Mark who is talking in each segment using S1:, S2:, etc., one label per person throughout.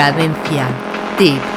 S1: Cadencia. Tip.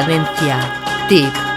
S1: Cadencia. Tip.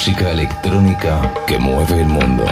S2: Música electrónica que mueve el mundo.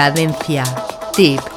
S1: Cadencia. Tip.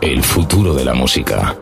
S2: El futuro de la música.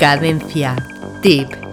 S1: Cadencia. Tip.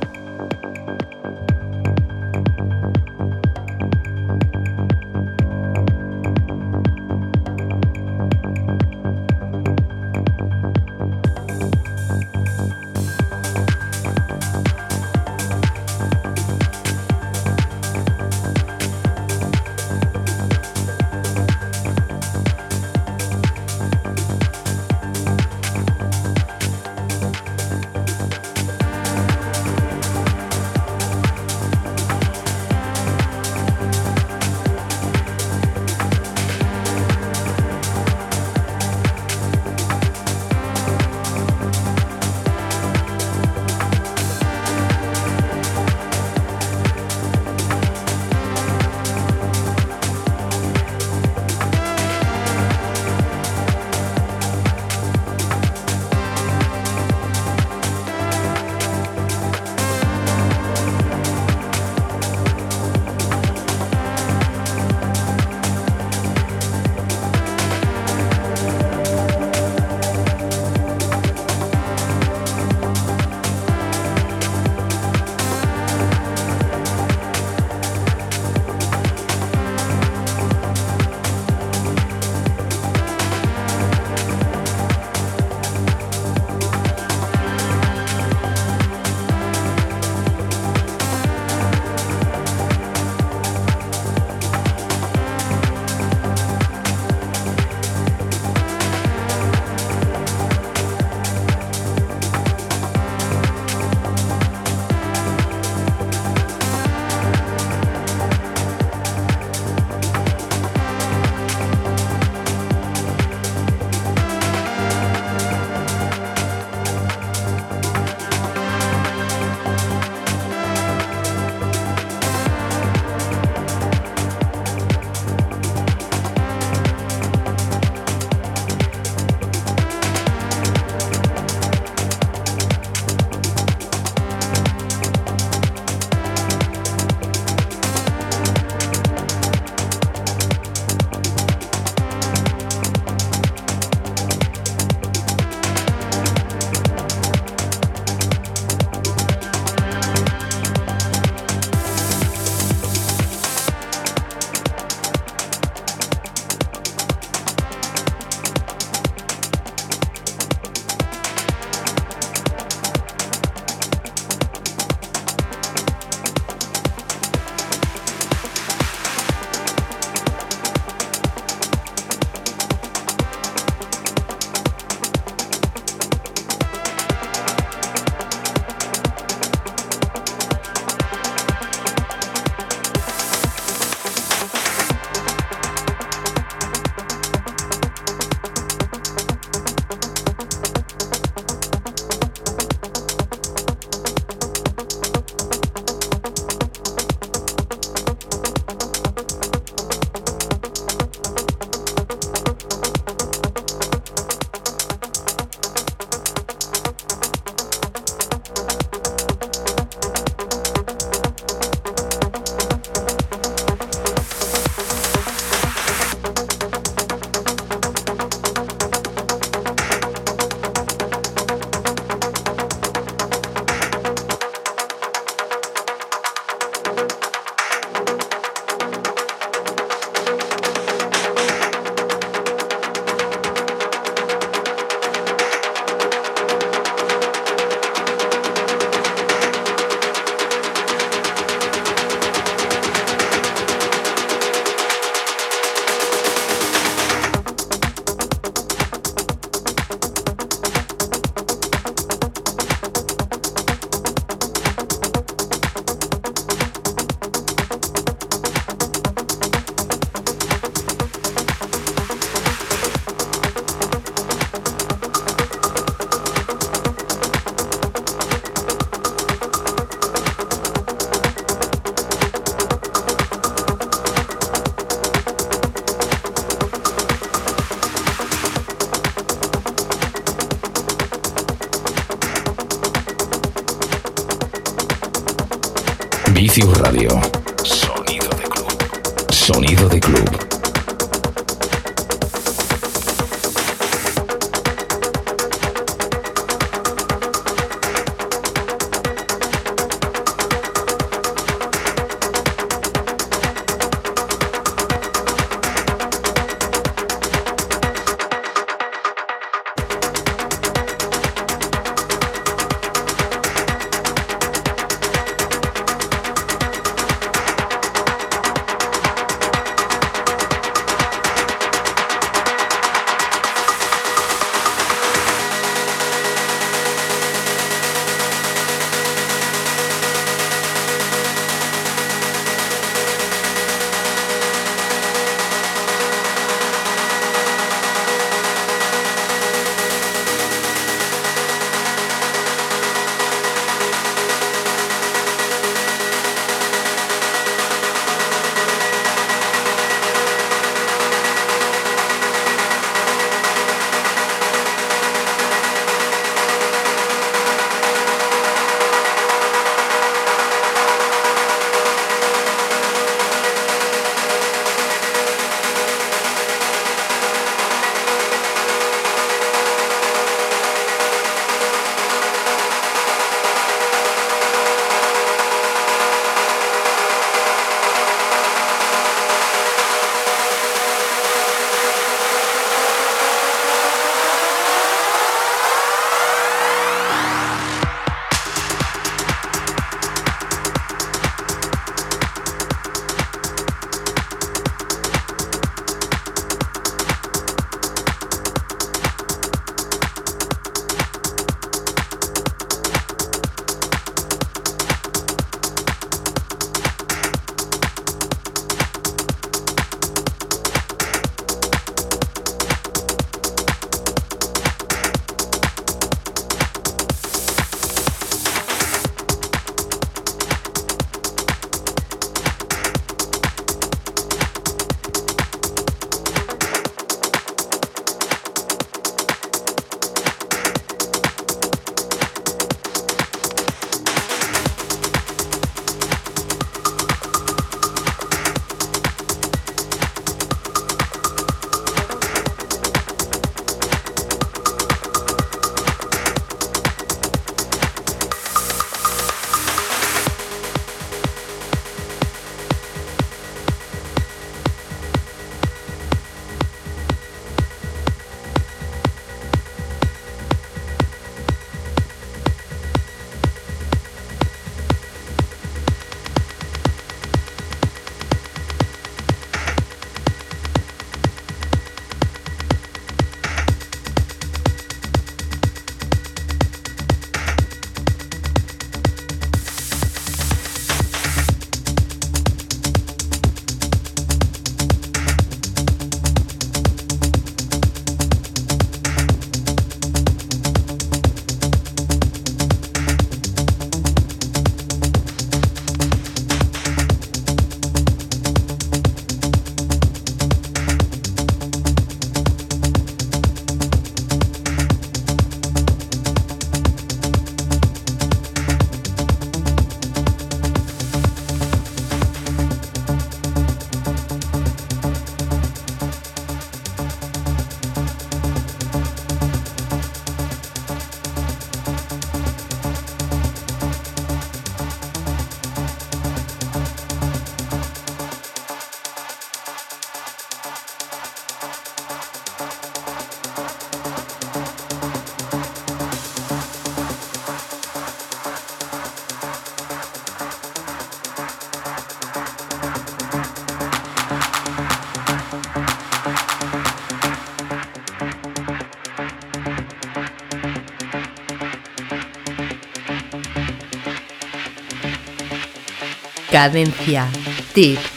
S1: Cadencia. Tip.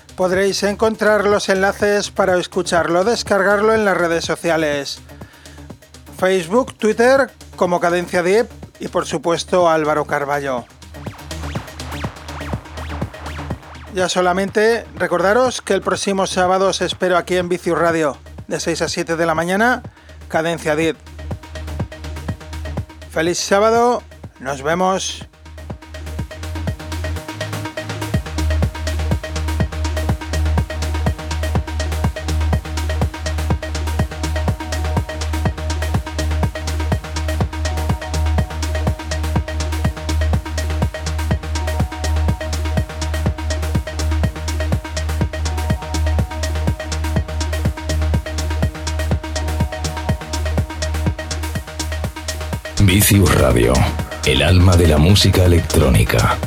S3: Podréis encontrar los enlaces para escucharlo, descargarlo en las redes sociales. Facebook, Twitter como Cadencia Deep y por supuesto Álvaro Carballo. Ya solamente recordaros que el próximo sábado os espero aquí en Vicius Radio, de 6 a 7 de la mañana, Cadencia Deep. Feliz sábado, nos vemos.
S2: Alma de la música electrónica.